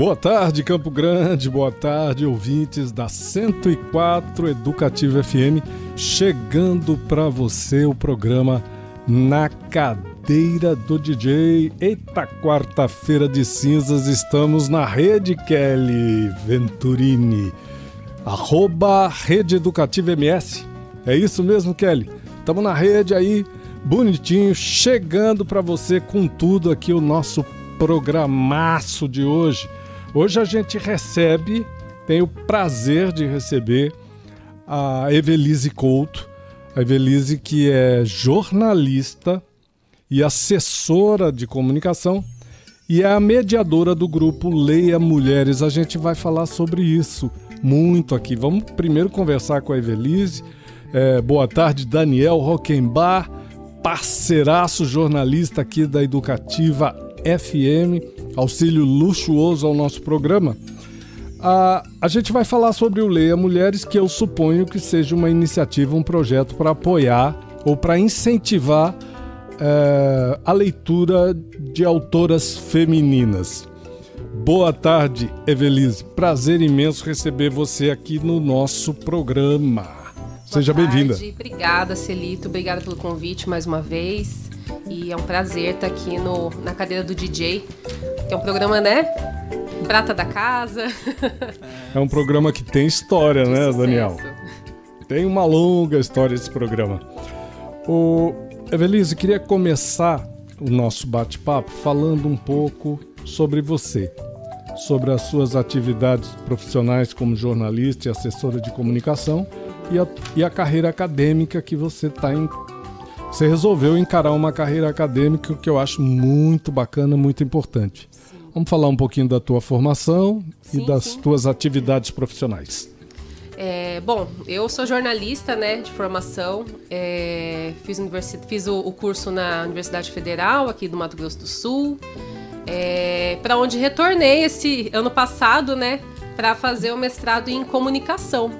Boa tarde, Campo Grande. Boa tarde, ouvintes da 104 Educativa FM. Chegando para você o programa Na Cadeira do DJ. Eita, quarta-feira de cinzas, estamos na rede Kelly Venturini. Arroba Rede Educativa MS. É isso mesmo, Kelly? Estamos na rede aí, bonitinho, chegando para você com tudo aqui o nosso programaço de hoje. Hoje a gente recebe, tem o prazer de receber a Evelise Couto. A Evelise que é jornalista e assessora de comunicação e é a mediadora do grupo Leia Mulheres. A gente vai falar sobre isso muito aqui. Vamos primeiro conversar com a Evelise. É, boa tarde, Daniel Rockenbach, parceiraço jornalista aqui da Educativa FM auxílio luxuoso ao nosso programa. A, a gente vai falar sobre o Leia Mulheres, que eu suponho que seja uma iniciativa, um projeto para apoiar ou para incentivar é, a leitura de autoras femininas. Boa tarde, Evelise. Prazer imenso receber você aqui no nosso programa. Boa Seja bem-vinda. Obrigada, Celito. Obrigada pelo convite mais uma vez. E é um prazer estar aqui no, na cadeira do DJ, é um programa, né? Prata da casa. É um programa que tem história, De né, sucesso. Daniel? Tem uma longa história esse programa. O Evelise, queria começar o nosso bate-papo falando um pouco sobre você, sobre as suas atividades profissionais como jornalista e assessora de comunicação e a, e a carreira acadêmica que você está em você resolveu encarar uma carreira acadêmica que eu acho muito bacana, muito importante. Vamos falar um pouquinho da tua formação sim, e das sim. tuas atividades profissionais. É, bom, eu sou jornalista né, de formação, é, fiz, fiz o, o, curso na Universidade Federal aqui do Mato Grosso do Sul, é, para onde retornei esse ano passado né, para fazer o mestrado em comunicação.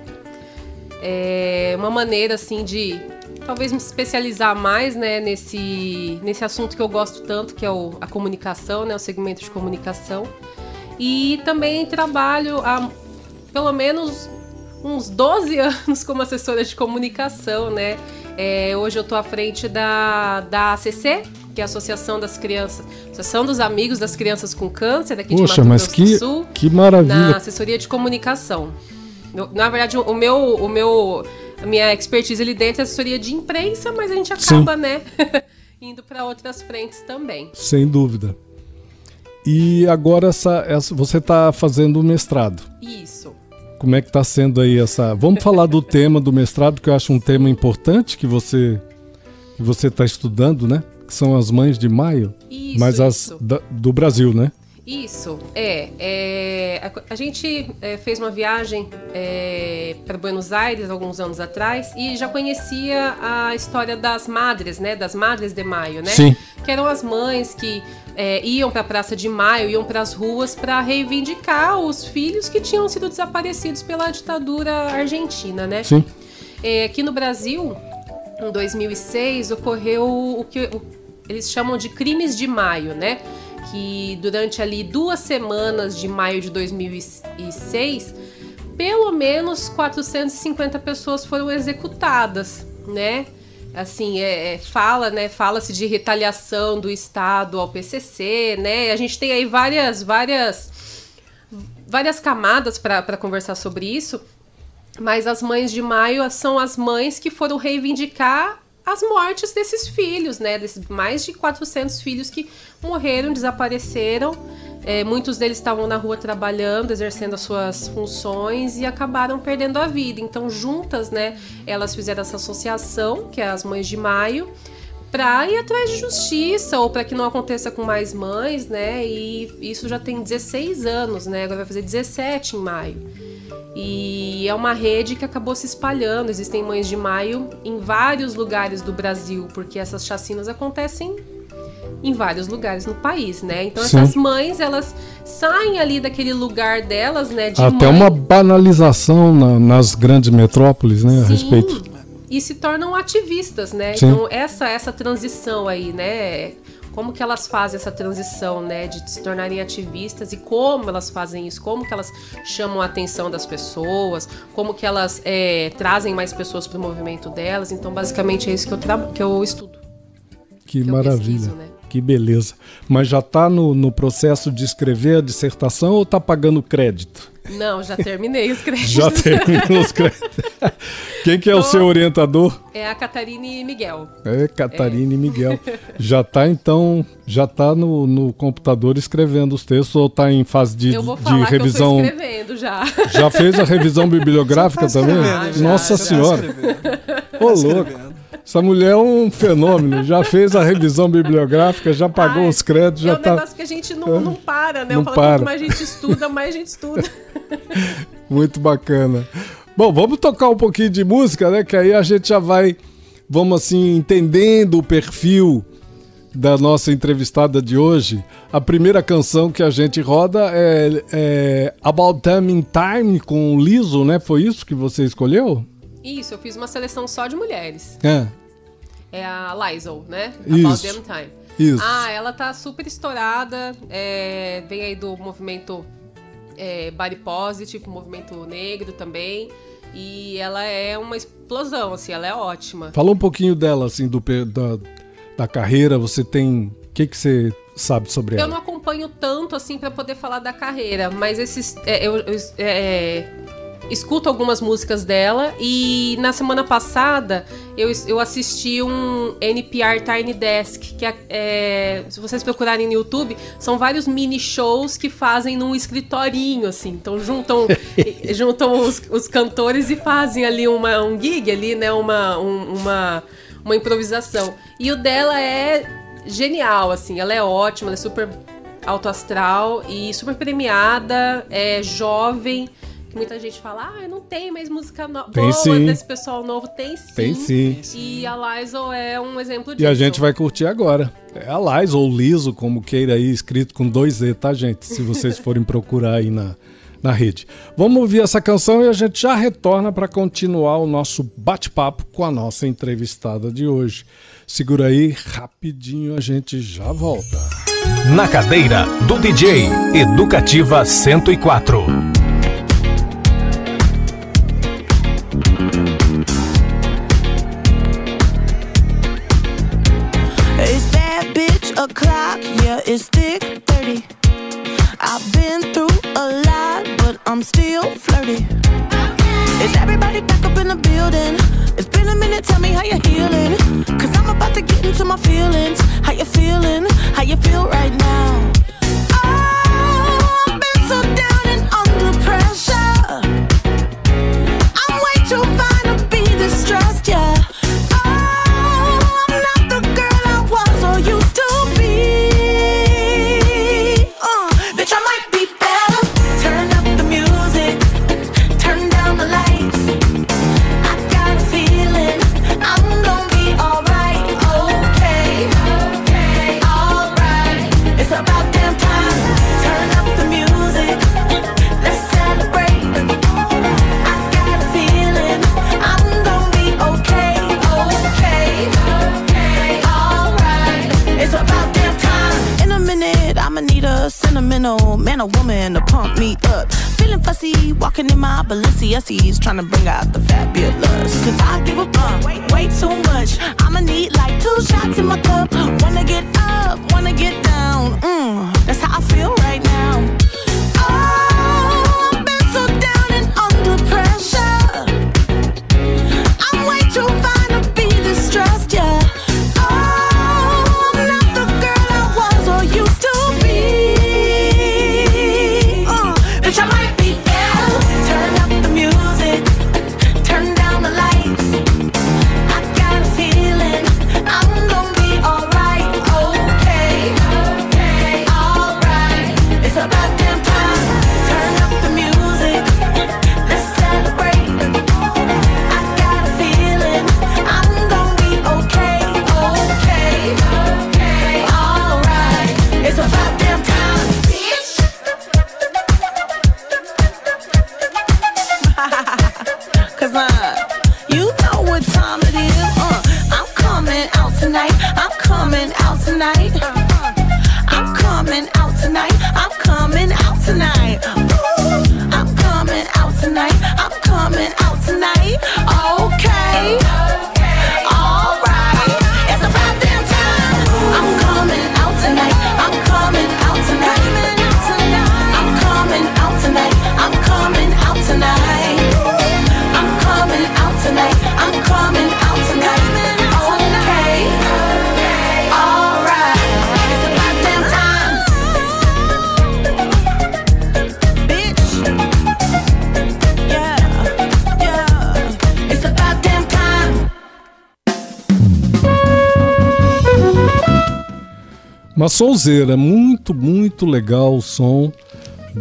É uma maneira assim de talvez me especializar mais né, nesse, nesse assunto que eu gosto tanto, que é o, a comunicação, né, o segmento de comunicação. E também trabalho há pelo menos uns 12 anos como assessora de comunicação, né? É, hoje eu estou à frente da, da ACC, que é a Associação das Crianças, Associação dos Amigos das Crianças com Câncer, daqui Poxa, de Mato mas Grosso que, do Sul. Que maravilha! Na assessoria de comunicação. Na verdade, o meu, o meu a minha expertise ali dentro é assessoria de imprensa, mas a gente acaba, Sim. né, indo para outras frentes também. Sem dúvida. E agora essa, essa você está fazendo o mestrado. Isso. Como é que está sendo aí essa? Vamos falar do tema do mestrado, que eu acho um tema importante que você que você está estudando, né? Que são as mães de maio, isso, mas as. Da, do Brasil, né? Isso, é. é a, a, gente é, fez uma viagem é, para Buenos Aires alguns anos atrás e já conhecia a história das madres, né? Das madres de maio, né? Sim. Que eram as mães que é, iam para a Praça de Maio, iam para as ruas para reivindicar os filhos que tinham sido desaparecidos pela ditadura argentina, né? Sim. É, aqui no Brasil, em 2006, ocorreu o que eles chamam de crimes de maio, né? Que durante ali duas semanas de maio de 2006, pelo menos 450 pessoas foram executadas, né? Assim, é, é, fala, né? Fala-se de retaliação do Estado ao PCC, né? A gente tem aí várias, várias, várias camadas para conversar sobre isso. Mas as mães de maio são as mães que foram reivindicar as mortes desses filhos, né? Desses mais de 400 filhos que morreram, desapareceram. É, muitos deles estavam na rua trabalhando, exercendo as suas funções e acabaram perdendo a vida. Então, juntas, né, elas fizeram essa associação, que é as Mães de Maio, para ir atrás de justiça ou para que não aconteça com mais mães, né? E isso já tem 16 anos, né? Agora vai fazer 17 em maio. E é uma rede que acabou se espalhando. Existem mães de maio em vários lugares do Brasil, porque essas chacinas acontecem em vários lugares no país, né? Então Sim. essas mães, elas saem ali daquele lugar delas, né? De Até mãe. uma banalização na, nas grandes metrópoles, né? Sim. A respeito. E se tornam ativistas, né? Sim. Então essa essa transição aí, né? como que elas fazem essa transição, né, de se tornarem ativistas e como elas fazem isso, como que elas chamam a atenção das pessoas, como que elas é, trazem mais pessoas para o movimento delas. Então, basicamente é isso que eu, que eu estudo. Que, que maravilha. Pesquiso, né? Que beleza. Mas já está no, no processo de escrever a dissertação ou está pagando crédito? Não, já terminei os créditos. já terminou os créditos. Quem que é o seu orientador? É a Catarine Miguel. É, Catarine é. Miguel. Já está então, já está no, no computador escrevendo os textos ou está em fase de, eu vou falar de revisão? Que eu escrevendo já. Já fez a revisão bibliográfica tá também? Já, Nossa já, Senhora. Ô, louco. Essa mulher é um fenômeno. Já fez a revisão bibliográfica, já pagou Ai, os créditos, já é um tá... negócio que a gente não, não para, né? Não Eu falo, para. quanto mais a gente estuda, mais a gente estuda. Muito bacana. Bom, vamos tocar um pouquinho de música, né? Que aí a gente já vai, vamos assim, entendendo o perfil da nossa entrevistada de hoje. A primeira canção que a gente roda é, é About Time in Time com o Liso, né? Foi isso que você escolheu? Isso, eu fiz uma seleção só de mulheres. É. É a Lizzo, né? Isso. About Damn Time. Isso. Ah, ela tá super estourada. É, vem aí do movimento é, Body Positive, movimento negro também. E ela é uma explosão, assim, ela é ótima. Fala um pouquinho dela, assim, do, da, da carreira. Você tem. O que, que você sabe sobre ela? Eu não acompanho tanto, assim, para poder falar da carreira, mas esses. É, eu, eu é, escuto algumas músicas dela e na semana passada eu, eu assisti um NPR Tiny Desk, que é, é, se vocês procurarem no YouTube, são vários mini shows que fazem num escritorinho, assim. Então juntam, juntam os, os, cantores e fazem ali uma, um gig ali, né? Uma, um, uma, uma improvisação. E o dela é genial, assim, ela é ótima, ela é super alto astral e super premiada, é jovem muita gente fala, ah, não tem mais música no tem boa sim. desse pessoal novo. Tem sim. Tem sim. E a Lizo é um exemplo disso. E a gente vai curtir agora. É a Lizo ou Liso, como queira aí, escrito com dois E, tá, gente? Se vocês forem procurar aí na, na rede. Vamos ouvir essa canção e a gente já retorna para continuar o nosso bate-papo com a nossa entrevistada de hoje. Segura aí, rapidinho a gente já volta. Na cadeira do DJ Educativa 104. It's thick 30. I've been through a lot, but I'm still flirty. Is everybody back up in the building? It's been a minute, tell me how you're healing. Cause I'm about to get into my feelings. How you feeling? How you feel right now? Oh, I've been so down and under pressure. tonight. I'm coming out tonight. I'm coming out tonight. I'm coming out tonight. I'm coming out tonight. I'm coming out tonight. Okay. Alright. It's about damn time. I'm coming out tonight. I'm coming out tonight. I'm coming out tonight. I'm coming out tonight. Uma sonzeira, muito, muito legal o som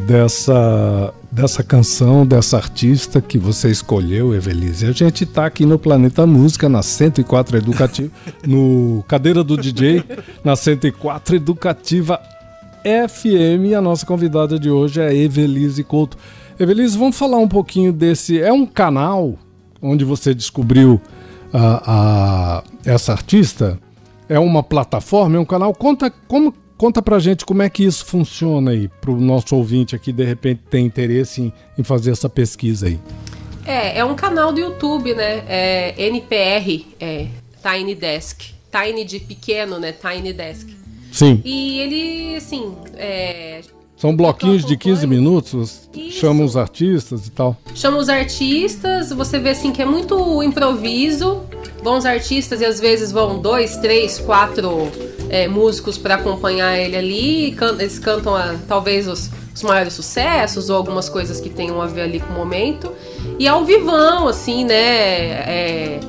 dessa, dessa canção, dessa artista que você escolheu, Evelise. A gente está aqui no Planeta Música, na 104 Educativa, no Cadeira do DJ, na 104 Educativa FM. E a nossa convidada de hoje é Evelise Couto. Evelise, vamos falar um pouquinho desse. É um canal onde você descobriu a, a essa artista? É uma plataforma, é um canal. Conta, como, conta pra gente como é que isso funciona aí, pro nosso ouvinte aqui, de repente, tem interesse em, em fazer essa pesquisa aí. É, é um canal do YouTube, né? É NPR, é Tiny Desk. Tiny de pequeno, né? Tiny Desk. Sim. E ele, assim, é, são bloquinhos de 15 minutos, chama os artistas e tal. Chama os artistas, você vê assim que é muito improviso, bons artistas e às vezes vão dois, três, quatro é, músicos para acompanhar ele ali. Eles cantam a, talvez os, os, maiores sucessos ou algumas coisas que tenham a ver ali com o momento. E ao vivão, assim, né? É,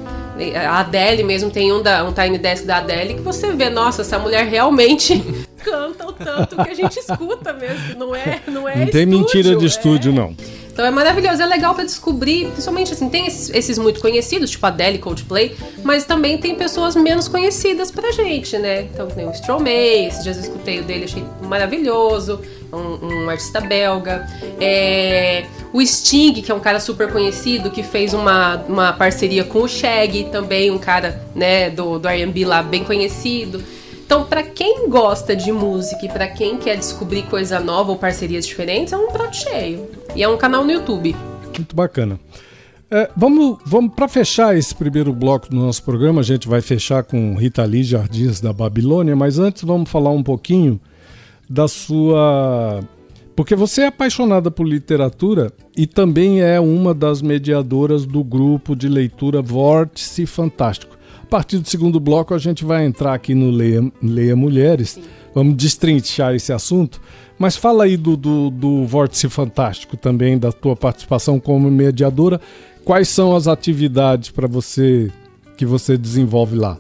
a Adele mesmo tem um, da, um Tiny Desk da Adele que você vê, nossa, essa mulher realmente canta o tanto que a gente escuta mesmo. Não é, não é. Não tem estúdio, mentira de estúdio, é... não. Então é maravilhoso, é legal para descobrir, principalmente assim, tem esses, esses, muito conhecidos, tipo Adele, Coldplay, mas também tem pessoas menos conhecidas pra gente, né? Então tem o Stromae, esses dias eu escutei o dele, achei maravilhoso, um, um artista belga. É, o Sting, que é um cara super conhecido, que fez uma, uma parceria com o Shaggy, também um cara, né, do, do R&B lá bem conhecido. Então, para quem gosta de música e para quem quer descobrir coisa nova ou parcerias diferentes, é um prato cheio. E é um canal no YouTube. Muito bacana. É, vamos, vamos para fechar esse primeiro bloco do nosso programa, a gente vai fechar com Rita Lee Jardins da Babilônia, mas antes vamos falar um pouquinho da sua. Porque você é apaixonada por literatura e também é uma das mediadoras do grupo de leitura Vórtice Fantástico partir do segundo bloco, a gente vai entrar aqui no Leia, Leia Mulheres. Sim. Vamos destrinchar esse assunto. Mas fala aí do, do, do Vórtice Fantástico também, da tua participação como mediadora. Quais são as atividades para você que você desenvolve lá?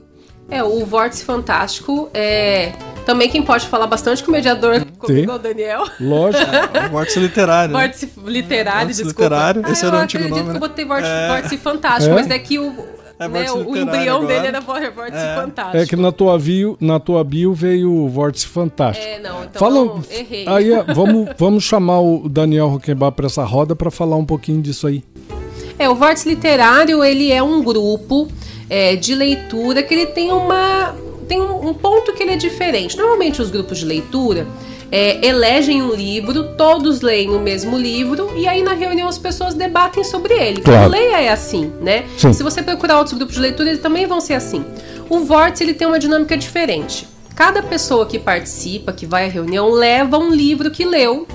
É, o Vórtice Fantástico é também quem pode falar bastante com o mediador comigo é o Daniel. Lógico. É, vórtice literário. Vórtice literário, vórtice desculpa. literário, esse ah, era o antigo nome, né? Eu botei vórtice, é. vórtice fantástico, é? mas daqui o, é né, o embrião agora. dele era vórtice é. fantástico. É que na tua bio, na tua bio veio o vórtice fantástico. É, não, então Fala, não, errei. Aí, vamos, vamos chamar o Daniel Roquembar para essa roda para falar um pouquinho disso aí. É, o Vórtice Literário, ele é um grupo é, de leitura que ele tem uma tem um, um ponto que ele é diferente. Normalmente os grupos de leitura é, elegem um livro, todos leem o mesmo livro e aí na reunião as pessoas debatem sobre ele. Claro. Leia é assim, né? Sim. Se você procurar outros grupos de leitura, eles também vão ser assim. O Vórtice ele tem uma dinâmica diferente. Cada pessoa que participa, que vai à reunião, leva um livro que leu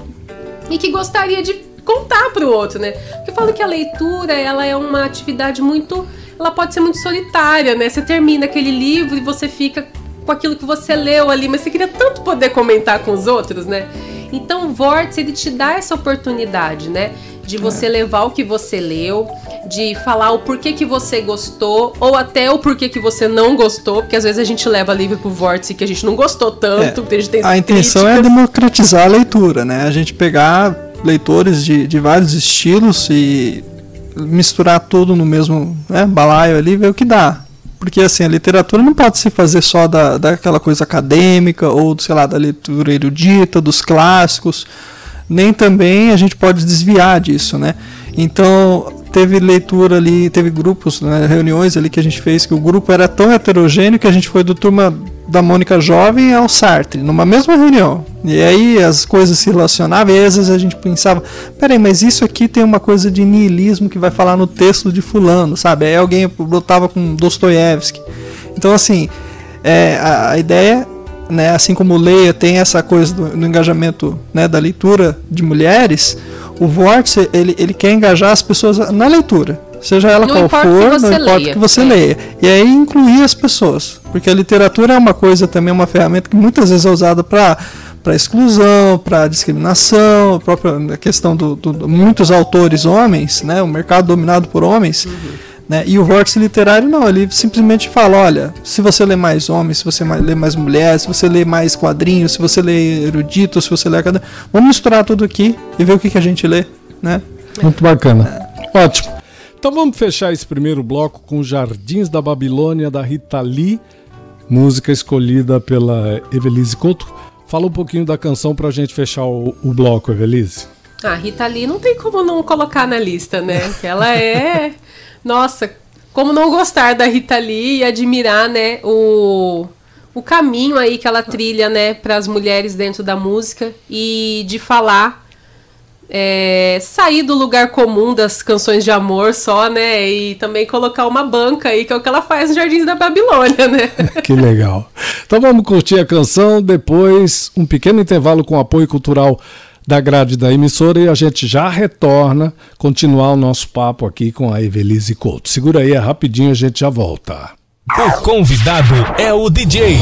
e que gostaria de contar para o outro, né? Porque eu falo que a leitura ela é uma atividade muito, ela pode ser muito solitária, né? Você termina aquele livro e você fica com aquilo que você leu ali, mas você queria tanto poder comentar com os outros, né? Então o Vórtice ele te dá essa oportunidade, né? De você é. levar o que você leu, de falar o porquê que você gostou, ou até o porquê que você não gostou, porque às vezes a gente leva livro pro Vórtice que a gente não gostou tanto, é, a gente tem A intenção é críticas. é democratizar a leitura, né? A gente pegar leitores de, de vários estilos e misturar tudo no mesmo né, balaio ali, ver o que dá. Porque assim, a literatura não pode se fazer só da, daquela coisa acadêmica ou, sei lá, da leitura erudita, dos clássicos. Nem também a gente pode desviar disso, né? Então, teve leitura ali, teve grupos, né, reuniões ali que a gente fez, que o grupo era tão heterogêneo que a gente foi do turma da Mônica jovem ao Sartre, numa mesma reunião. E aí as coisas se relacionavam, e às vezes a gente pensava, peraí, mas isso aqui tem uma coisa de niilismo que vai falar no texto de fulano, sabe? Aí alguém botava com Dostoiévski. Então assim, é, a, a, ideia, né, assim como Leia tem essa coisa do, do engajamento né, da leitura de mulheres, o Vortex ele, ele quer engajar as pessoas na leitura seja ela não qual for, não importa leia. que você é. leia. E aí incluir as pessoas, porque a literatura é uma coisa também, uma ferramenta que muitas vezes é usada para para exclusão, para discriminação, a própria questão do, do, do, muitos autores homens, né, o mercado dominado por homens. Uhum. Né? E o vórtice literário não, ele simplesmente fala, olha, se você lê mais homens, se você lê mais mulheres, se você lê mais quadrinhos, se você lê erudito, se você lê cada, vamos misturar tudo aqui e ver o que, que a gente lê, né? Muito bacana. É. Ótimo. Então vamos fechar esse primeiro bloco com Jardins da Babilônia da Rita Lee, música escolhida pela Evelise Couto. Fala um pouquinho da canção para a gente fechar o, o bloco, Evelise. Ah, Rita Lee não tem como não colocar na lista, né? Ela é. Nossa, como não gostar da Rita Lee e admirar, né, o, o caminho aí que ela trilha, né, para as mulheres dentro da música e de falar é, sair do lugar comum das canções de amor só, né? E também colocar uma banca aí, que é o que ela faz no Jardins da Babilônia, né? que legal. Então vamos curtir a canção, depois um pequeno intervalo com apoio cultural da grade da emissora e a gente já retorna, continuar o nosso papo aqui com a Evelise Couto. Segura aí, é rapidinho, a gente já volta. O convidado é o DJ.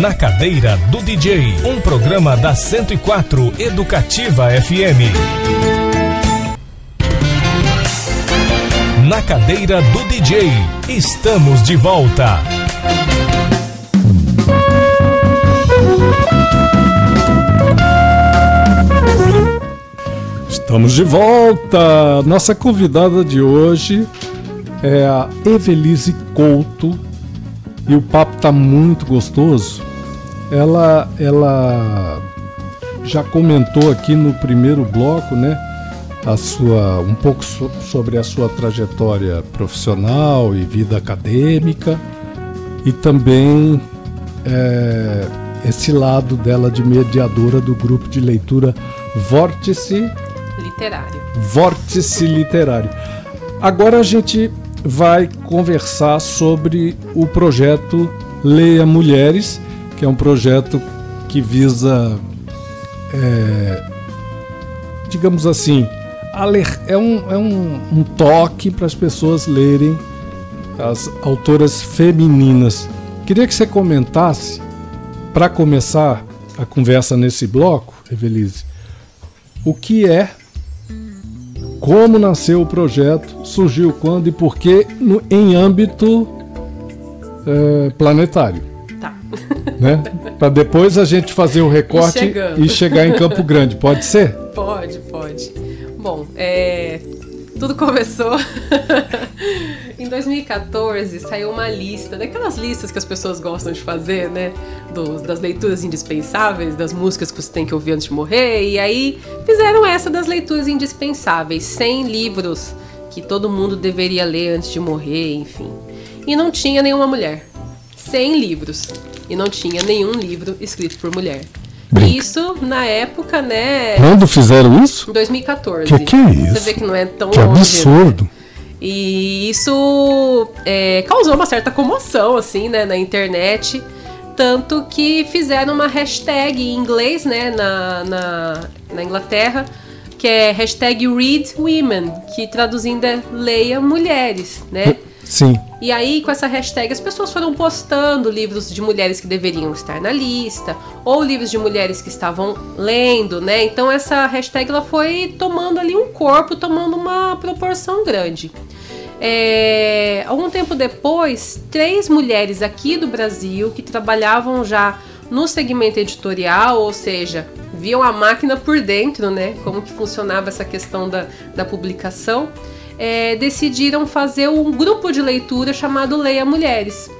Na Cadeira do DJ, um programa da 104 Educativa FM. na cadeira do DJ. Estamos de volta. Estamos de volta. Nossa convidada de hoje é a Evelise Couto e o papo tá muito gostoso. Ela, ela já comentou aqui no primeiro bloco, né? A sua, um pouco so, sobre a sua trajetória profissional e vida acadêmica e também é, esse lado dela de mediadora do grupo de leitura Vórtice Literário. Vórtice Literário. Agora a gente vai conversar sobre o projeto Leia Mulheres, que é um projeto que visa, é, digamos assim, é um, é um, um toque para as pessoas lerem as autoras femininas. Queria que você comentasse, para começar a conversa nesse bloco, Evelise, o que é como nasceu o projeto, surgiu quando e por que em âmbito é, planetário. Tá. Né? Para depois a gente fazer o recorte e, e, chegar em Campo Grande. Pode ser? Pode, pode. Bom, é, tudo começou em 2014. Saiu uma lista, daquelas listas que as pessoas gostam de fazer, né? Dos, das leituras indispensáveis, das músicas que você tem que ouvir antes de morrer. E aí fizeram essa das leituras indispensáveis, 100 livros que todo mundo deveria ler antes de morrer, enfim. E não tinha nenhuma mulher. 100 livros. E não tinha nenhum livro escrito por mulher. Brinca. Isso na época, né? Quando fizeram isso? Em 2014. Que que é isso? Você vê que não é tão que longe. absurdo. Né? E isso é, causou uma certa comoção, assim, né, na internet. Tanto que fizeram uma hashtag em inglês, né, na, na, na Inglaterra, que é hashtag Read Women, que traduzindo é Leia Mulheres, né? Sim. E aí, com essa hashtag, as pessoas foram postando livros de mulheres que deveriam estar na lista, ou livros de mulheres que estavam lendo, né? Então, essa hashtag ela foi tomando ali um corpo, tomando uma proporção grande. É, algum tempo depois, três mulheres aqui do Brasil que trabalhavam já no segmento editorial, ou seja, viam a máquina por dentro, né? Como que funcionava essa questão da, da publicação é, decidiram fazer um grupo de leitura chamado Leia Mulheres.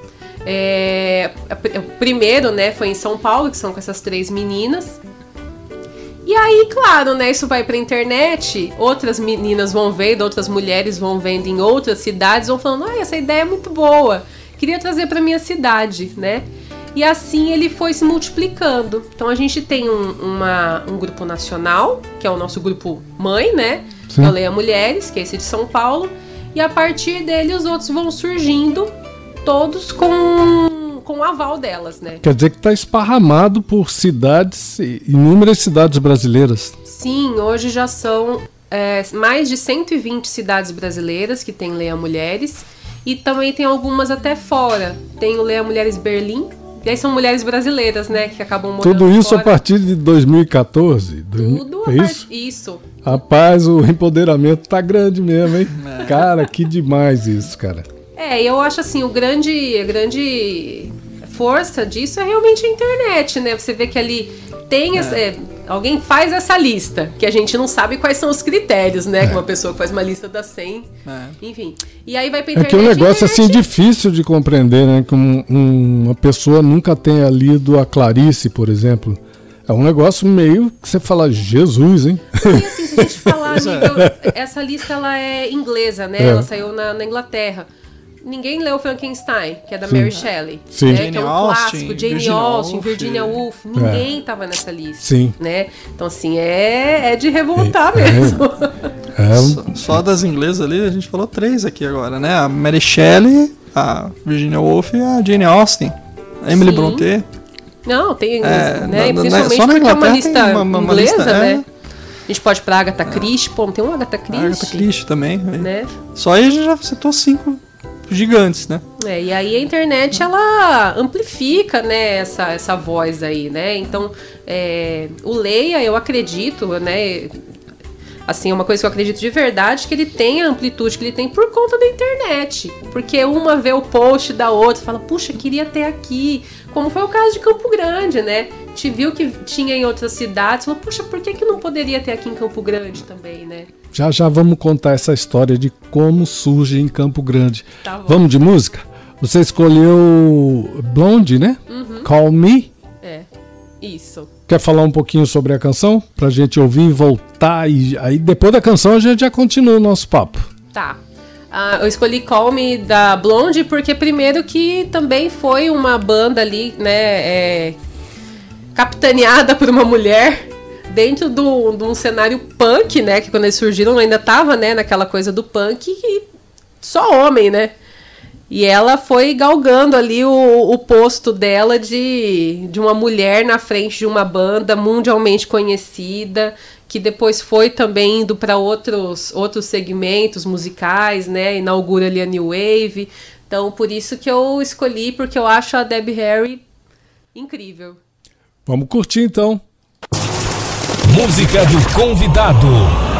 É, o primeiro, né, foi em São Paulo, que são com essas três meninas. E aí, claro, né, isso vai pra internet, outras meninas vão vendo, outras mulheres vão vendo em outras cidades, vão falando, ah, essa ideia é muito boa, queria trazer para minha cidade, né? E assim ele foi se multiplicando. Então a gente tem um, uma, um grupo nacional, que é o nosso grupo mãe, né? Sim. Eu leio Mulheres, que é esse de São Paulo. E a partir dele os outros vão surgindo, todos com, com o aval delas, né? Quer dizer que está esparramado por cidades, inúmeras cidades brasileiras. Sim, hoje já são é, mais de 120 cidades brasileiras que tem Leia Mulheres. E também tem algumas até fora. Tem o Leia Mulheres Berlim, e aí são mulheres brasileiras, né, que acabam morando Tudo isso fora. a partir de 2014? Tudo é isso? Part... isso. Rapaz, o empoderamento tá grande mesmo, hein? É. Cara, que demais isso, cara. É, eu acho assim, o grande, a grande força disso é realmente a internet, né? Você vê que ali tem é. é, alguém faz essa lista, que a gente não sabe quais são os critérios, né? É. Que uma pessoa faz uma lista das 100, é. enfim. E aí vai pra internet. É que é um negócio assim difícil de compreender, né? Que um, um, uma pessoa nunca tenha lido a Clarice, por exemplo. É um negócio meio que você fala, Jesus, hein? E assim, se a gente falar, amigo, essa lista ela é inglesa, né? É. Ela saiu na, na Inglaterra. Ninguém leu Frankenstein, que é da Sim. Mary Shelley. Sim. Né? Jane que é um Austen, clássico. Jane Virginia Austen, Woolf. Virginia Woolf. Ninguém é. tava nessa lista. Sim. Né? Então, assim, é, é de revoltar é. mesmo. É. Só, só, das inglesas ali, a gente falou três aqui agora, né? A Mary Shelley, a Virginia Woolf e a Jane Austen. A Emily Sim. Brontë. Não, tem. É, né? Na, Principalmente na porque é uma lista uma, uma, uma inglesa, lista, né? A gente pode ir pra Agatha Christie, pô, tem um Agatha Christie. Agatha Christie também. Né? Só aí a gente já citou cinco gigantes, né? É, e aí a internet ela amplifica, né, essa, essa voz aí, né? Então, é, o Leia, eu acredito, né? Assim, é uma coisa que eu acredito de verdade que ele tem a amplitude que ele tem por conta da internet. Porque uma vê o post da outra, fala, puxa, queria ter aqui. Como foi o caso de Campo Grande, né? Te viu que tinha em outras cidades, falou, puxa, por que, que não poderia ter aqui em Campo Grande também, né? Já já vamos contar essa história de como surge em Campo Grande. Tá vamos de música? Você escolheu Blonde, né? Uhum. Call Me. É, isso. Quer falar um pouquinho sobre a canção? Pra gente ouvir e voltar. E aí depois da canção a gente já continua o nosso papo. Tá. Uh, eu escolhi Call Me da Blonde porque primeiro que também foi uma banda ali, né, é, capitaneada por uma mulher dentro de um cenário punk, né, que quando eles surgiram ainda tava, né, naquela coisa do punk e só homem, né. E ela foi galgando ali o, o posto dela de, de uma mulher na frente de uma banda mundialmente conhecida, que depois foi também indo para outros, outros segmentos musicais, né? Inaugura ali a New Wave. Então, por isso que eu escolhi, porque eu acho a Debbie Harry incrível. Vamos curtir então. Música do convidado.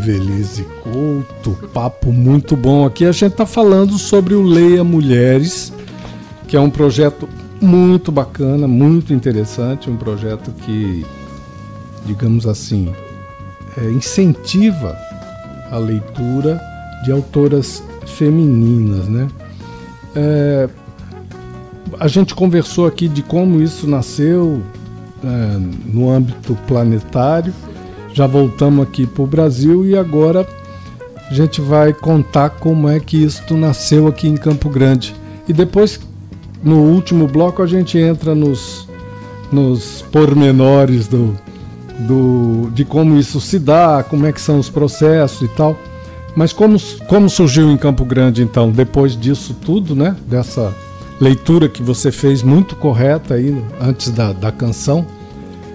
Evelise Couto, papo muito bom aqui. A gente está falando sobre o Leia Mulheres, que é um projeto muito bacana, muito interessante, um projeto que, digamos assim, é, incentiva a leitura de autoras femininas, né? É, a gente conversou aqui de como isso nasceu é, no âmbito planetário. Já voltamos aqui para o Brasil e agora a gente vai contar como é que isso nasceu aqui em Campo Grande. E depois, no último bloco, a gente entra nos, nos pormenores do, do, de como isso se dá, como é que são os processos e tal. Mas como, como surgiu em Campo Grande, então, depois disso tudo, né? Dessa leitura que você fez muito correta aí antes da, da canção.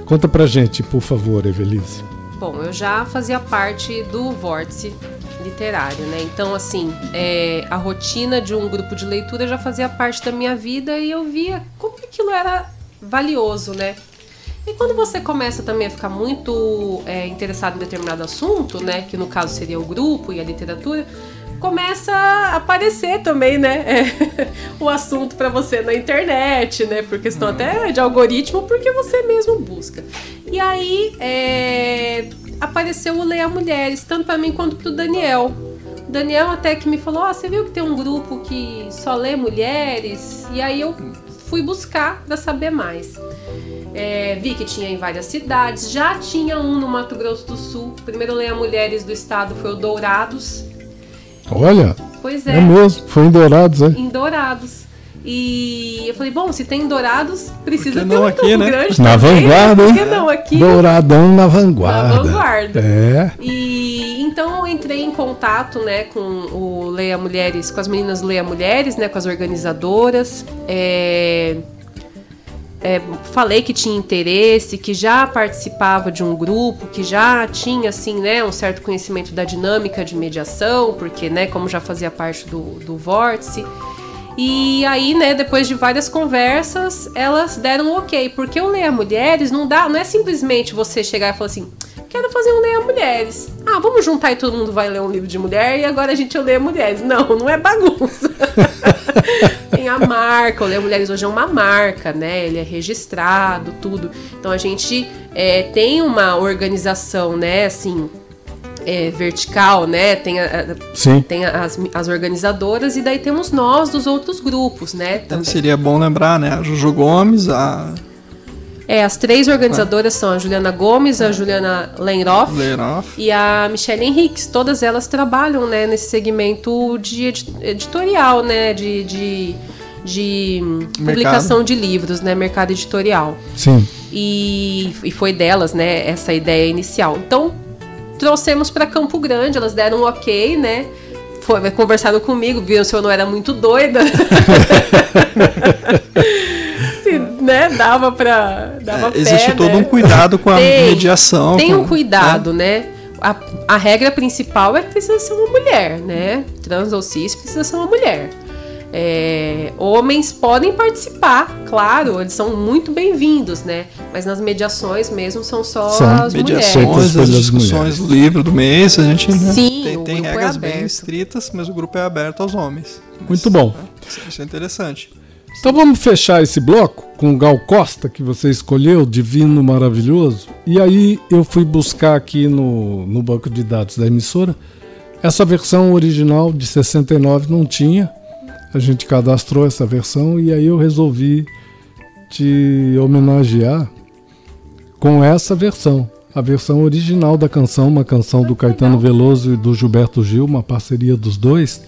Conta pra gente, por favor, Evelise. Bom, eu já fazia parte do vórtice literário, né? Então, assim, é, a rotina de um grupo de leitura já fazia parte da minha vida e eu via como aquilo era valioso, né? E quando você começa também a ficar muito é, interessado em determinado assunto, né? Que no caso seria o grupo e a literatura, começa a aparecer também, né? É, o assunto para você na internet, né? Por questão até de algoritmo, porque você mesmo busca. E aí é, apareceu o Leia Mulheres, tanto para mim quanto para o Daniel. O Daniel até que me falou: oh, você viu que tem um grupo que só lê mulheres? E aí eu fui buscar para saber mais. É, vi que tinha em várias cidades, já tinha um no Mato Grosso do Sul. O primeiro Leia Mulheres do estado foi o Dourados. Olha! Pois é. É mesmo, foi em Dourados, é? Em Dourados. E eu falei, bom, se tem em Dourados, precisa ter um aqui, Campo né? Grande Na também, vanguarda, Por hein? que não aqui? Douradão na vanguarda. Na vanguarda. É. E então eu entrei em contato, né, com o Leia Mulheres, com as meninas Leia Mulheres, né, com as organizadoras. É, é, falei que tinha interesse, que já participava de um grupo, que já tinha assim, né, um certo conhecimento da dinâmica de mediação, porque, né, como já fazia parte do, do vórtice. E aí, né, depois de várias conversas, elas deram um ok, porque o Leia Mulheres não dá, não é simplesmente você chegar e falar assim, quero fazer um Leia Mulheres. Ah, vamos juntar e todo mundo vai ler um livro de mulher e agora a gente lê mulheres. Não, não é bagunça. Tem a marca, o Leia Mulheres hoje é uma marca, né? Ele é registrado, tudo. Então a gente é, tem uma organização, né, assim, é, vertical, né? Tem, a- tem as, as organizadoras e daí temos nós dos outros grupos, né? Então, seria bom lembrar, né? A Juju Gomes, a É, as três organizadoras são a Juliana Gomes, a Juliana Lenroff e a Michelle Henriques. Todas elas trabalham né, nesse segmento de edi- editorial, né? De, de, de publicação de livros, né? Mercado editorial. Sim. E, e foi delas, né, essa ideia inicial. Então, trouxemos para Campo Grande, elas deram um ok, né? Foi, conversaram comigo, viram se eu não era muito doida. né, dava pra. Dava É, existe pé, todo né? um cuidado com a Tem, mediação. Tem com- um cuidado, né? A, a regra principal é que precisa ser uma mulher, né? Trans ou cis precisa ser uma mulher. É, homens podem participar, claro, eles são muito bem-vindos, né? Mas nas mediações mesmo são só São as mulheres. Mediações, as pelas discussões do livro, do mês, a gente né, Sim, tem, tem é regras bem aberto. estritas, mas o grupo é aberto aos homens. Mas, Muito bom. né, Isso é interessante. Então vamos fechar esse bloco com o Gal Costa, que você escolheu, Divino Maravilhoso. E aí eu fui buscar aqui no, no banco de dados da emissora. Essa versão original de 69 não tinha. A gente cadastrou essa versão e aí eu resolvi te homenagear com essa versão. A versão original da canção, uma canção do Caetano Veloso e do Gilberto Gil, uma parceria dos dois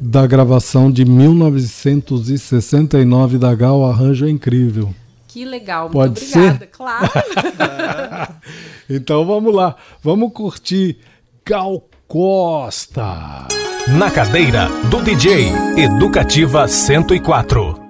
da gravação de 1969 da Gal Arranjo é Incrível. Que legal, muito Pode obrigada. Claro. Então vamos lá, vamos curtir Gal Costa. Na cadeira do DJ Educativa 104.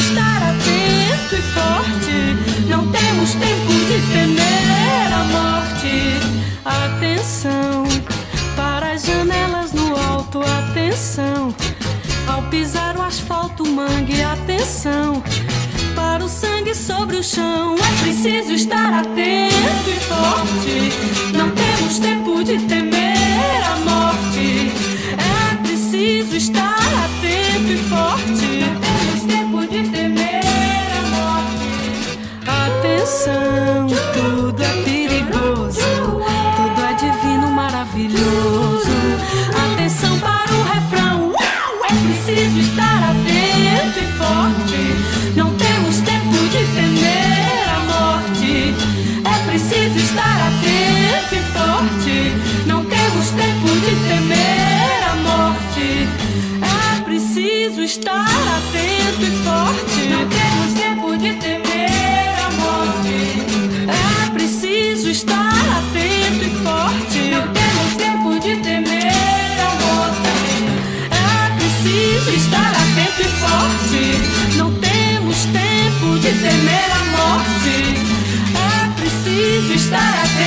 Estar atento e forte. Não temos tempo de temer a morte. Atenção para as janelas no alto. Atenção ao pisar o asfalto, mangue. Atenção para o sangue sobre o chão. É preciso estar atento e forte. Não temos tempo de temer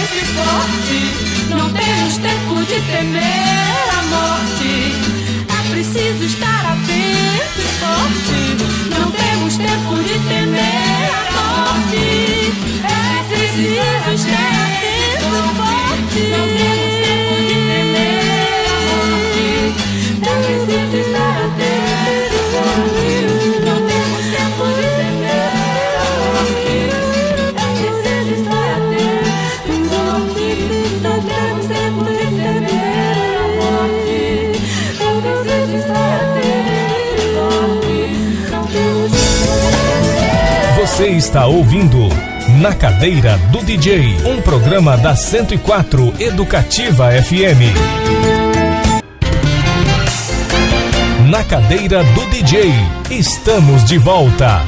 estar atento e forte. Não temos tempo de temer a morte. É preciso estar atento e forte. Não temos tempo de temer a morte. Você está ouvindo Na Cadeira do DJ, um programa da 104 Educativa FM. Na Cadeira do DJ, estamos de volta.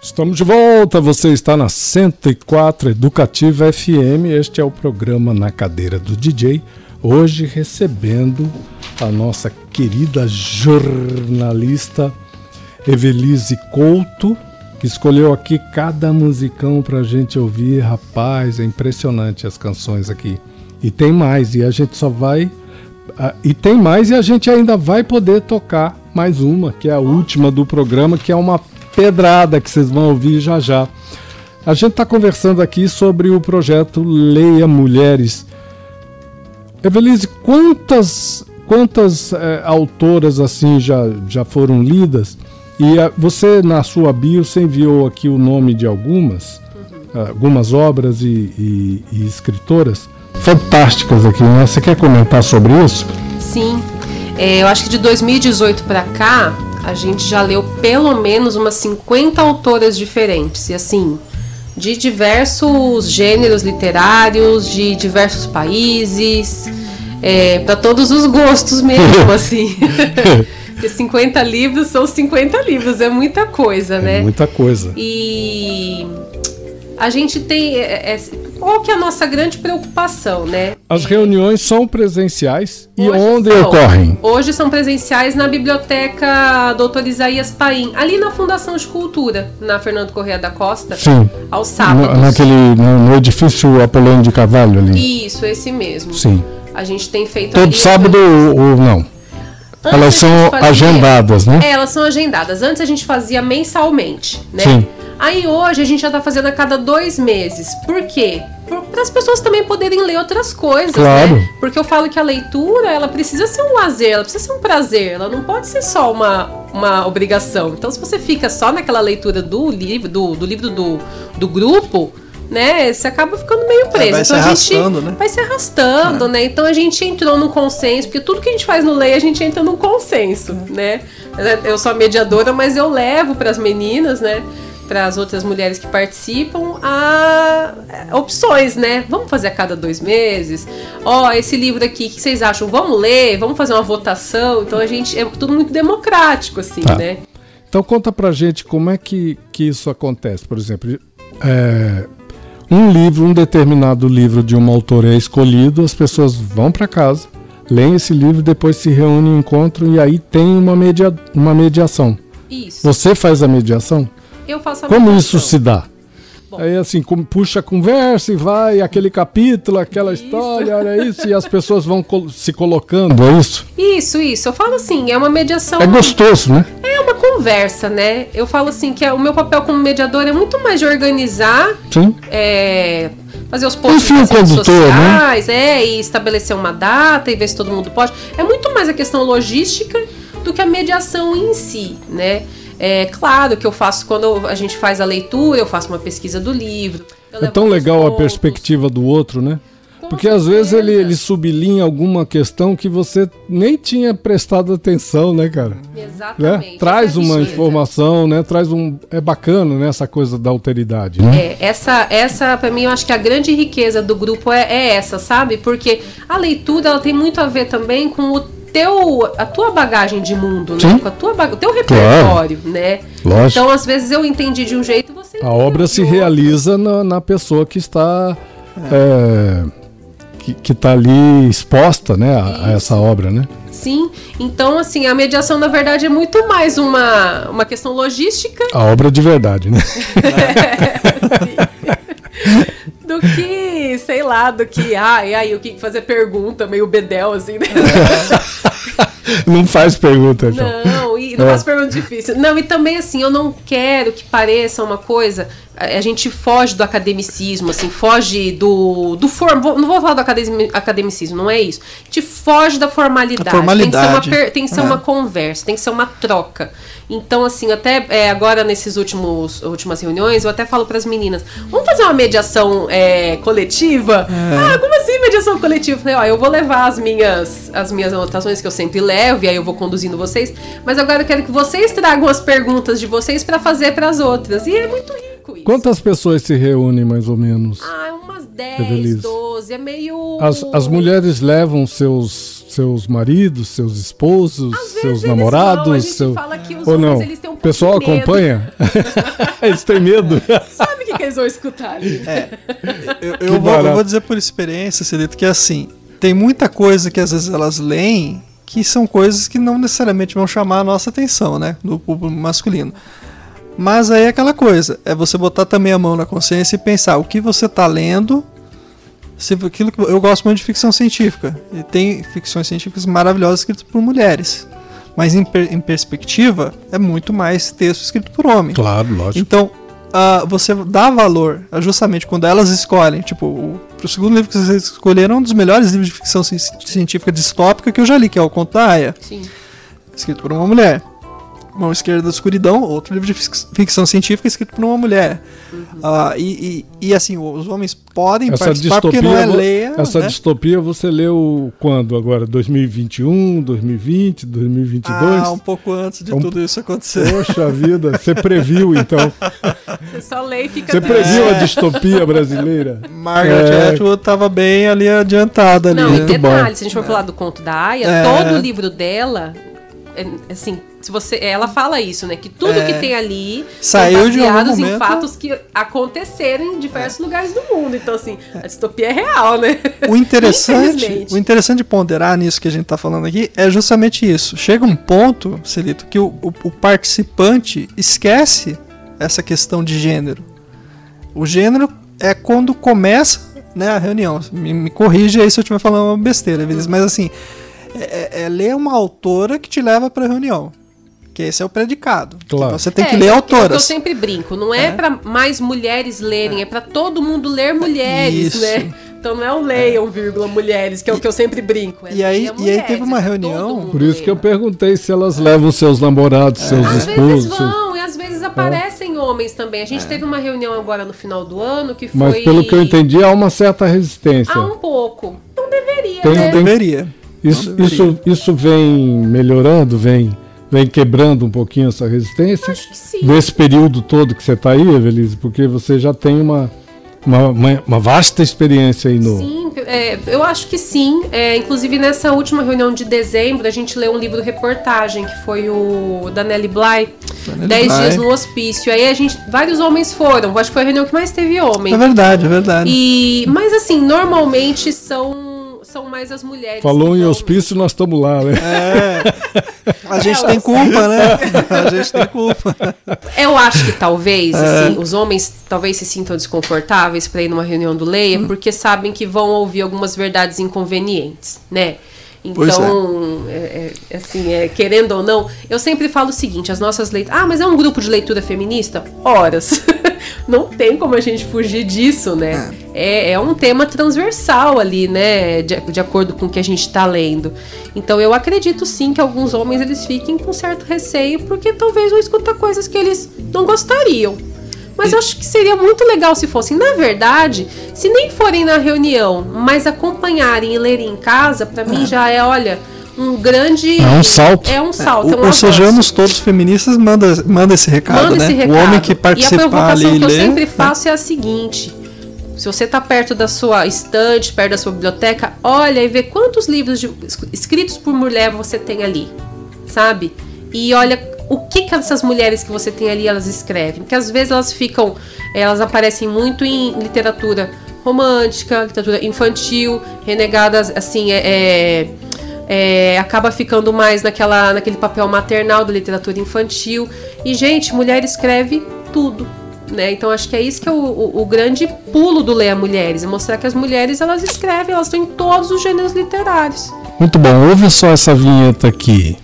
Estamos de volta, você está na 104 Educativa FM. Este é o programa Na Cadeira do DJ. Hoje recebendo a nossa querida jornalista Evelise Couto, que escolheu aqui cada musicão pra gente ouvir. Rapaz, é impressionante as canções aqui. E tem mais, e a gente só vai. E tem mais, e a gente ainda vai poder tocar mais uma, que é a última do programa, que é uma pedrada que vocês vão ouvir já já. A gente está conversando aqui sobre o projeto Leia Mulheres. Evelise, quantas quantas eh, autoras assim já, já foram lidas? E ah, você na sua bio você enviou aqui o nome de algumas, ah, algumas obras e, e- e escritoras fantásticas aqui, né? Você quer comentar sobre isso? Sim. É, eu acho que de 2018 para cá, a gente já leu pelo menos umas 50 autoras diferentes. E assim, de diversos gêneros literários, de diversos países, para todos os gostos mesmo, assim. Porque 50 livros são 50 livros, é muita coisa, É né? muita coisa. E a gente tem. é, é, qual que é a nossa grande preocupação, né? As reuniões são presenciais e Hoje onde são. ocorrem? Hoje são presenciais na Biblioteca Doutor Isaías Paim, ali na Fundação de Cultura, na Fernando Correia da Costa, Sim. aos sábados. No, naquele, no, no edifício Apolônio de Carvalho ali. Isso, esse mesmo. Sim. A gente tem feito. Todo sábado ou, ou não? Antes Elas são fazia- agendadas, né? É, elas são agendadas. Antes a gente fazia mensalmente, né? Sim. Aí hoje a gente já tá fazendo a cada dois meses. Por quê? Para as pessoas também poderem ler outras coisas, Claro. né? Porque eu falo que a leitura, ela precisa ser um lazer, ela precisa ser um prazer, ela não pode ser só uma, uma obrigação. Então, se você fica só naquela leitura do livro, do, do livro do, do grupo, né? Você acaba ficando meio preso. vai se então a gente arrastando, né? vai se arrastando, né? Então a gente entrou num consenso, porque tudo que a gente faz no Lei, a gente entra num consenso, né? Eu sou a mediadora, mas eu levo para as meninas, né? Para as outras mulheres que participam, a a opções, né? Vamos fazer a cada dois meses. Ó, esse livro aqui, o que vocês acham? Vamos ler? Vamos fazer uma votação? Então a gente é tudo muito democrático, assim, Tá. né? Então conta pra gente como é que, que isso acontece. Por exemplo, é, um livro, um determinado livro de uma autora é escolhido, as pessoas vão pra casa, leem esse livro, depois se reúnem, encontram e aí tem uma, media, uma mediação. Isso. Você faz a mediação? Eu faço a Como isso se dá? Bom. Aí assim, como puxa a conversa e vai, aquele capítulo, aquela Isso. história, olha isso, e as pessoas vão se colocando, é isso? Isso, isso. Eu falo assim, é uma mediação. É gostoso, né? É uma conversa, né? Eu falo assim que é- o meu papel como mediador é muito mais de organizar, Sim. é, fazer os posts fio nas redes né? sociais, é, e estabelecer uma data e ver se todo mundo pode. É muito mais a questão logística do que a mediação em si, né? É claro que eu faço, quando a gente faz a leitura, eu faço uma pesquisa do livro. É tão legal a perspectiva do outro, né? Porque às vezes ele, ele sublinha alguma questão que você nem tinha prestado atenção, né, cara? Exatamente. Né? Traz é a uma riqueza. informação, né? Traz um. É bacana, né? Essa coisa da alteridade, né? É, essa, essa para mim, eu acho que a grande riqueza do grupo é, é essa, sabe? Porque a leitura, ela tem muito a ver também com o teu, a tua bagagem de mundo, né? Com a tua, o teu repertório, né? Lógico. Então, às vezes eu entendi de um jeito, você A obra se outro. realiza na, na pessoa que está. é, que, que tá ali exposta, né? A, a essa obra, né? Sim. Então, assim, a mediação, na verdade, é muito mais uma, uma questão logística A obra de verdade, né? do que, sei lá, do que, ai, ai, o que fazer pergunta, meio bedel, assim, né? Não faz pergunta, então. Não, e não É. faço pergunta difícil. Não, e também assim, eu não quero que pareça uma coisa. A gente foge do academicismo, assim, foge do. do form, vou- não vou falar do academi- academicismo, não é isso. A gente foge da formalidade. A formalidade. Tem que ser uma, per- tem que ser É. uma conversa, tem que ser uma troca. Então, assim, até é, agora nesses últimos últimas reuniões, eu até falo para as meninas: vamos fazer uma mediação é, coletiva? Ah, como assim mediação coletiva? Eu Falei, ó, eu vou levar as minhas, as minhas anotações que eu sempre levo, e aí eu vou conduzindo vocês, mas agora eu quero que vocês tragam as perguntas de vocês para fazer para as outras. E é muito rico isso. Quantas pessoas se reúnem, mais ou menos? Ah, umas delícia. 10, 12, é meio. As, as mulheres levam seus, seus maridos, seus esposos, Às vezes seus eles namorados, vão, a gente seu... fala que os ou homens, não? eles têm um o pessoal pouco de medo. acompanha? eles têm medo. Sabe o que, que eles vão escutar ali? É, eu, eu vou, eu vou dizer por experiência, Celito, que assim, tem muita coisa que às vezes elas leem que são coisas que não necessariamente vão chamar a nossa atenção, né? No público masculino. Mas aí é aquela coisa, é você botar também a mão na consciência e pensar o que você está lendo. Se aquilo que eu gosto muito de ficção científica e tem ficções científicas maravilhosas escritas por mulheres, mas em, per- em perspectiva é muito mais texto escrito por homem. Claro, lógico. Então, ah, você dá valor justamente quando elas escolhem. Tipo, o, o segundo livro que vocês escolheram é um dos melhores livros de ficção ci- científica distópica que eu já li, que é o Conto da Aya, Sim. escrito por uma mulher. Mão Esquerda da Escuridão, outro livro de ficção científica escrito por uma mulher. Ah, e, e, e, assim, os homens podem Essa participar porque distopia, não é leia. essa né? distopia você leu quando agora? 2021, 2020, 2022? Ah, um pouco antes de Um- tudo isso acontecer. Poxa vida, você previu então. Você só lê e fica Você previu a distopia brasileira? Margaret É. Atwood estava bem ali adiantada ali. Não, e né? detalhe, se a gente for falar do conto da Aya, É. todo o livro dela, é, assim, se você, ela fala isso, né? Que tudo É. que tem ali Saiu são de algum em fatos que aconteceram em diversos lugares do mundo. Então, assim, a distopia é real, né? O interessante, o interessante de ponderar nisso que a gente está falando aqui é justamente isso. Chega um ponto, Celito, que o, o- o participante esquece essa questão de gênero. O gênero é quando começa né, a reunião. Me, me corrige aí se eu estiver falando uma besteira, mas assim, é, é, é ler uma autora que te leva para a reunião. Que esse é o predicado. Que Claro. Você tem que É, ler é o que Eu autoras. sempre brinco, não é, É. pra mais mulheres lerem, é, pra todo mundo ler mulheres, Isso. né? Então não é o leiam, vírgula, mulheres, que é o que eu sempre brinco. é E aí- e aí teve uma é reunião- Por isso que eu perguntei se elas levam seus namorados, seus Às vezes esposos. seus- vão, e às vezes aparecem homens também. A gente teve uma reunião agora no final do ano que foi. Mas pelo que eu entendi, há uma certa resistência. Ah, um pouco. Não deveria, Tem- né? tem- Deveria. Isso, isso, isso vem melhorando, vem, vem quebrando um pouquinho essa resistência Acho que sim. nesse período todo que você está aí, Evelise, porque você já tem uma, uma, uma, vasta experiência aí no. Sim, é, eu acho que sim. É, inclusive, nessa última reunião de dezembro, a gente leu um livro reportagem, que foi o da Nelly Bly, Nelly 10 Bly. dias no hospício. Aí a gente. Vários homens foram. Acho que foi a reunião que mais teve homem. É verdade, é verdade. E, mas assim, normalmente são, são mais as mulheres. Falou em hospício, nós estamos lá, né? É. A gente Elas- tem culpa, né? A gente tem culpa. Eu acho que talvez, É. assim, os homens talvez se sintam desconfortáveis para ir numa reunião do Leia, Hum. porque sabem que vão ouvir algumas verdades inconvenientes, né? Pois Então, é, é, assim, é, querendo ou não, eu sempre falo o seguinte: as nossas leituras. Ah, mas é um grupo de leitura feminista? Horas. não tem como a gente fugir disso, né? É, é um tema transversal ali, né? De, de acordo com o que a gente está lendo. Então, eu acredito sim que alguns homens eles fiquem com certo receio, porque talvez vão escutar coisas que eles não gostariam. Mas eu acho que seria muito legal se fossem. Na verdade, se nem forem na reunião, mas acompanharem e lerem em casa, pra mim já é, olha, um grande. É um salto. É um salto. é um Ou, sejamos todos feministas, manda, manda esse recado, Manda né? esse recado. O homem que e a provocação ali que eu sempre né? faço é a seguinte: se você tá perto da sua estante, perto da sua biblioteca, olha e vê quantos livros de- escritos por mulher você tem ali, sabe? E olha o que que essas mulheres que você tem ali elas escrevem, porque às vezes elas ficam, elas aparecem muito em literatura romântica, literatura infantil, renegadas assim, é, é é, acaba ficando mais naquela, naquele papel maternal da literatura infantil. E, gente, mulher escreve tudo. Né? Então acho que é isso que é o, o- o grande pulo do Leia Mulheres, é mostrar que as mulheres elas escrevem, elas estão em todos os gêneros literários. Muito bom, ouve só essa vinheta aqui.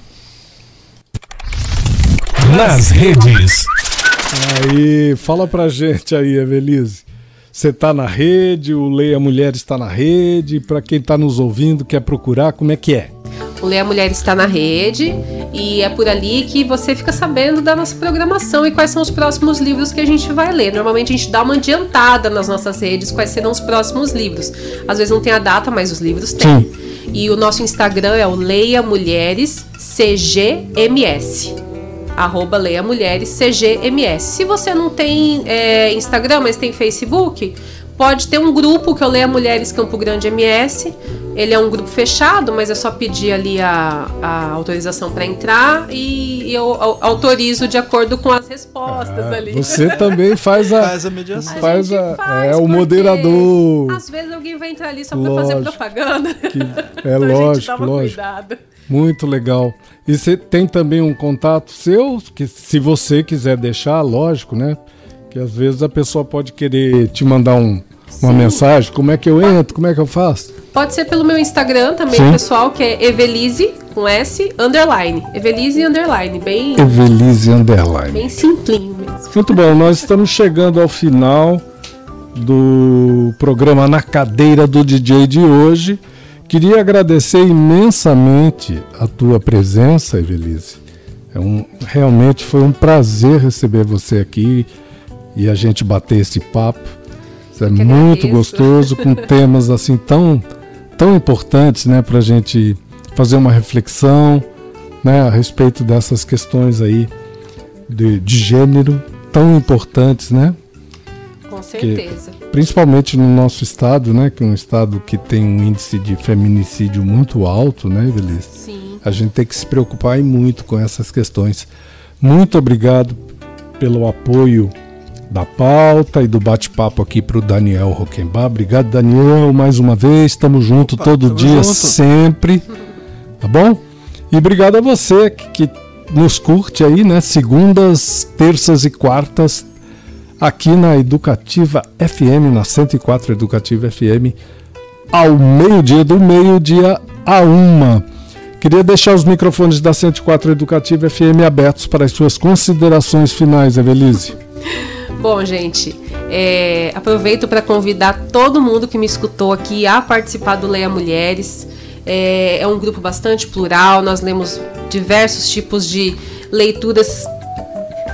Nas redes. Aí, fala pra gente aí, Evelise. Você tá na rede, o Leia Mulheres está na rede, pra quem tá nos ouvindo, quer procurar, como é que é? O Leia Mulheres está na rede e é por ali que você fica sabendo da nossa programação e quais são os próximos livros que a gente vai ler. Normalmente a gente dá uma adiantada nas nossas redes quais serão os próximos livros. Às vezes não tem a data, mas os livros têm. Sim. E o nosso Instagram é o Leia Mulheres CGMS. Arroba Leia Mulheres CGMS. Se você não tem é, Instagram, mas tem Facebook, pode ter um grupo que é o Leia Mulheres Campo Grande MS. Ele é um grupo fechado, mas é só pedir ali a, a autorização para entrar e, e eu au- autorizo de acordo com as respostas Ah, ali. você também faz a. Faz a mediação. faz gente a- faz é o moderador. Às vezes alguém vai entrar ali só para fazer propaganda. Que- Então é a gente lógico, toma lógico. cuidado. Muito legal. E você tem também um contato seu, que se você quiser deixar, lógico, né? Que às vezes a pessoa pode querer te mandar um- uma Sim. mensagem. Como é que eu entro? Como é que eu faço? Pode ser pelo meu Instagram também, Sim. pessoal, que é Evelise com S underline. Evelise underline, bem, Evelise Underline. bem simplinho mesmo. Muito bom, nós estamos chegando ao final do programa Na Cadeira do DJ de hoje. Queria agradecer imensamente a tua presença, Evelise. É um, realmente foi um prazer receber você aqui e a gente bater esse papo. É que muito gostoso, com temas assim tão, tão importantes né, para a gente fazer uma reflexão né, a respeito dessas questões aí de, de gênero tão importantes, né? Com certeza. Principalmente no nosso estado, né? Que é um estado que tem um índice de feminicídio muito alto, né, Evelise? Sim. A gente tem que se preocupar muito com essas questões. Muito obrigado pelo apoio da pauta e do bate-papo aqui para o Daniel Roquembar. Obrigado, Daniel, mais uma vez. Estamos junto Opa, todo tamo dia, junto. sempre. Tá bom? E obrigado a você que, que nos curte aí, né? Segundas, terças e quartas, aqui na Educativa FM, na 104 Educativa FM, ao meio-dia, do meio-dia a uma. Queria deixar os microfones da 104 Educativa FM abertos para as suas considerações finais, Evelise. Bom, gente, é, aproveito para convidar todo mundo que me escutou aqui a participar do Leia Mulheres. É, é um grupo bastante plural, nós lemos diversos tipos de leituras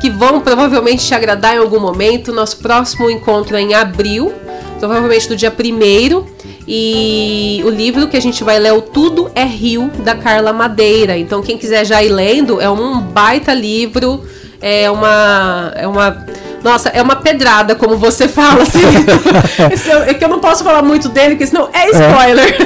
que vão provavelmente te agradar em algum momento. Nosso próximo encontro é em abril, provavelmente do dia 1 e o livro que a gente vai ler é o Tudo é Rio, da Carla Madeira. Então, quem quiser já ir lendo, é um baita livro, é uma. É uma nossa, é uma pedrada, como você fala. Assim. é que eu não posso falar muito dele, porque senão é spoiler.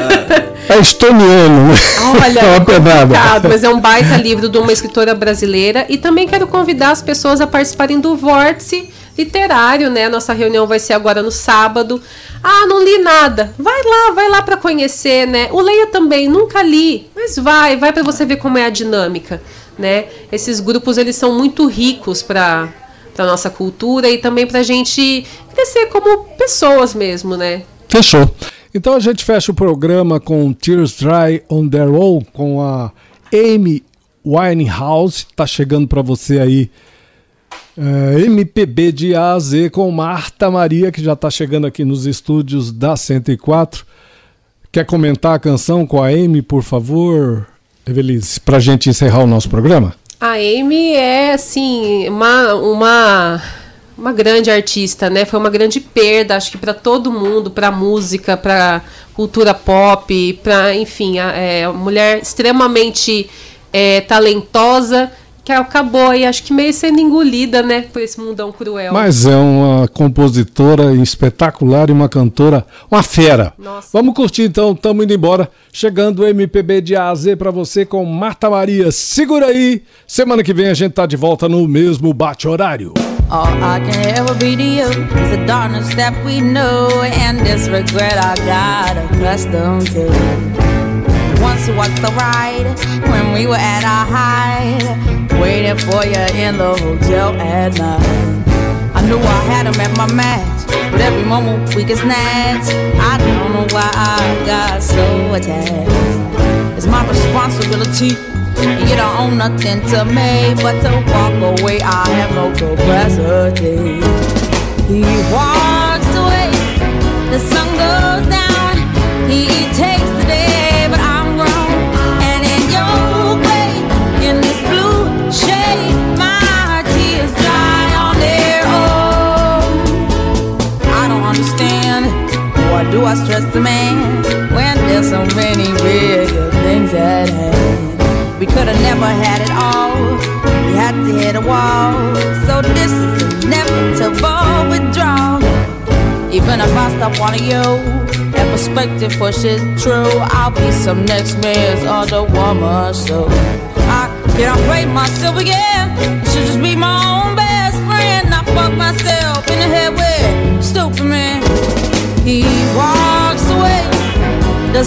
É, é estoniano, né? Olha, é uma pedrada. Mas é um baita livro de uma escritora brasileira. E também quero convidar as pessoas a participarem do Vórtice literário, né? Nossa reunião vai ser agora no sábado. Ah, não li nada. Vai lá, vai lá para conhecer, né? O leia também, nunca li, mas vai, vai para você ver como é a dinâmica, né? Esses grupos eles são muito ricos para para nossa cultura e também para a gente crescer como pessoas mesmo, né? Fechou. Então a gente fecha o programa com Tears Dry on Their Own com a Amy Winehouse. Tá chegando para você aí é, MPB de A a Z com Marta Maria, que já está chegando aqui nos estúdios da 104. Quer comentar a canção com a Amy, por favor, Evelise, para a gente encerrar o nosso programa? A Amy é, assim, uma, uma, uma grande artista, né? Foi uma grande perda, acho que para todo mundo, para música, para cultura pop, para, enfim, a, é uma mulher extremamente é, talentosa que acabou aí, acho que meio sendo engolida, né, por esse mundão cruel. Mas é uma compositora espetacular e uma cantora, uma fera. Nossa. Vamos curtir então, estamos indo embora. Chegando o MPB de A a Z para você com Marta Maria. Segura aí, semana que vem a gente tá de volta no mesmo bate-horário. All I can ever be to you is the darkness that we know and this regret I got accustomed to. Once was the ride when we were at our height, waiting for you in the hotel at night. I knew I had him at my match, but every moment we could snatch. I don't know why I got so attached. It's my responsibility. You don't own nothing to me but to walk away. I have no capacity. He walks away, the sun goes down. He takes I stress the man when there's so many bigger things at hand? We could have never had it all. We had to hit a wall. So this is inevitable withdrawal. Even if I stop wanting you, that perspective for pushes true. I'll be some next man's other woman. So I cannot break myself again. Should just be my own best friend. I fuck myself in the head with stupid man.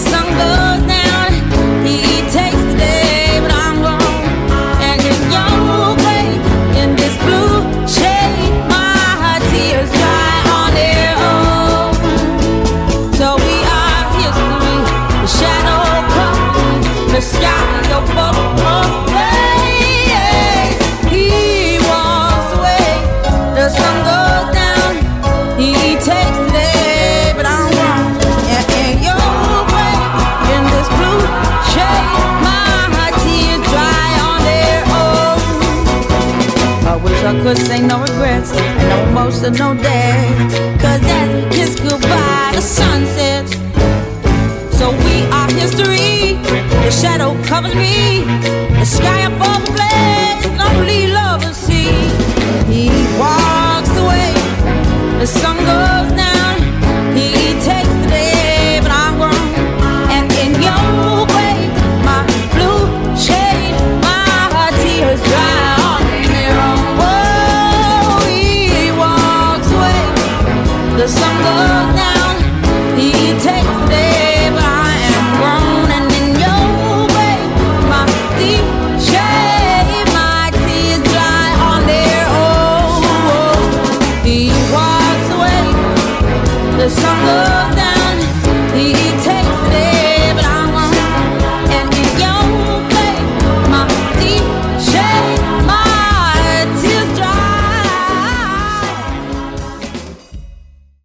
Sun goes down. emotional day. Cause that's kiss goodbye the sun sets. So we are history. The shadow covers me. The sky above the blaze. Lonely lovers see. He walks away. The sun goes.